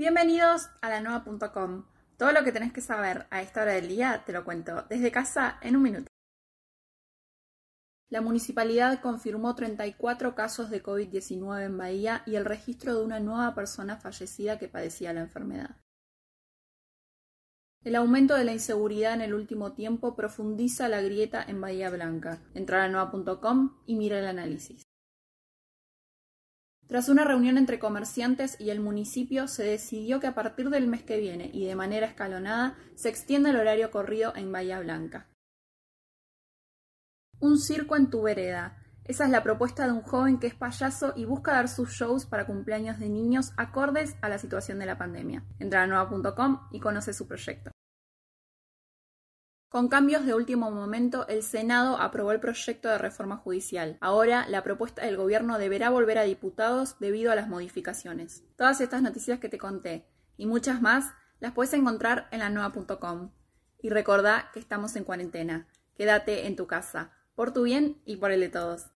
Bienvenidos a la nueva.com. Todo lo que tenés que saber a esta hora del día te lo cuento desde casa en un minuto. La municipalidad confirmó 34 casos de COVID-19 en Bahía y el registro de una nueva persona fallecida que padecía la enfermedad. El aumento de la inseguridad en el último tiempo profundiza la grieta en Bahía Blanca. Entra a nueva.com y mira el análisis. Tras una reunión entre comerciantes y el municipio, se decidió que a partir del mes que viene y de manera escalonada se extienda el horario corrido en Bahía Blanca. Un circo en tu vereda. Esa es la propuesta de un joven que es payaso y busca dar sus shows para cumpleaños de niños acordes a la situación de la pandemia. Entra a nueva.com y conoce su proyecto. Con cambios de último momento, el Senado aprobó el proyecto de reforma judicial. Ahora, la propuesta del gobierno deberá volver a diputados debido a las modificaciones. Todas estas noticias que te conté y muchas más las puedes encontrar en la nueva.com. Y recordá que estamos en cuarentena. Quédate en tu casa, por tu bien y por el de todos.